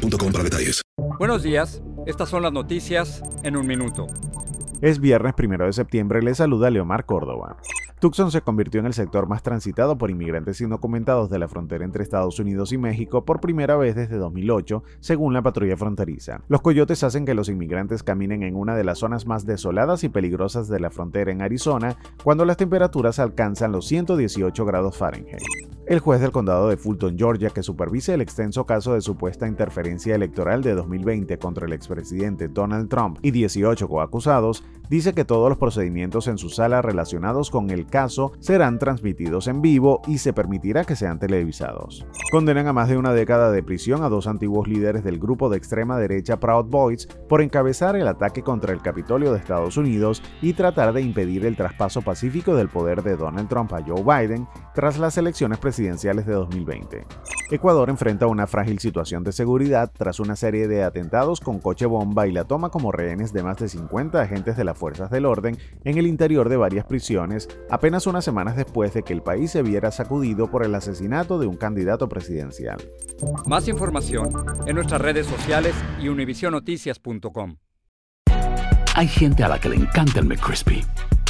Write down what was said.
boostmobile.com para detalles. Buenos días, estas son las noticias en un minuto. Es viernes primero de septiembre, le saluda Leomar Córdoba. Tucson se convirtió en el sector más transitado por inmigrantes indocumentados de la frontera entre Estados Unidos y México por primera vez desde 2008, según la patrulla fronteriza. Los coyotes hacen que los inmigrantes caminen en una de las zonas más desoladas y peligrosas de la frontera en Arizona, cuando las temperaturas alcanzan los 118 grados Fahrenheit. El juez del condado de Fulton, Georgia, que supervisa el extenso caso de supuesta interferencia electoral de 2020 contra el expresidente Donald Trump y 18 coacusados, dice que todos los procedimientos en su sala relacionados con el caso serán transmitidos en vivo y se permitirá que sean televisados. Condenan a más de una década de prisión a dos antiguos líderes del grupo de extrema derecha Proud Boys por encabezar el ataque contra el Capitolio de Estados Unidos y tratar de impedir el traspaso pacífico del poder de Donald Trump a Joe Biden tras las elecciones presidenciales de 2020. Ecuador enfrenta una frágil situación de seguridad tras una serie de atentados con coche bomba y la toma como rehenes de más de 50 agentes de las fuerzas del orden en el interior de varias prisiones, apenas unas semanas después de que el país se viera sacudido por el asesinato de un candidato presidencial. Más información en nuestras redes sociales y univisionoticias.com. Hay gente a la que le encanta el McCrispy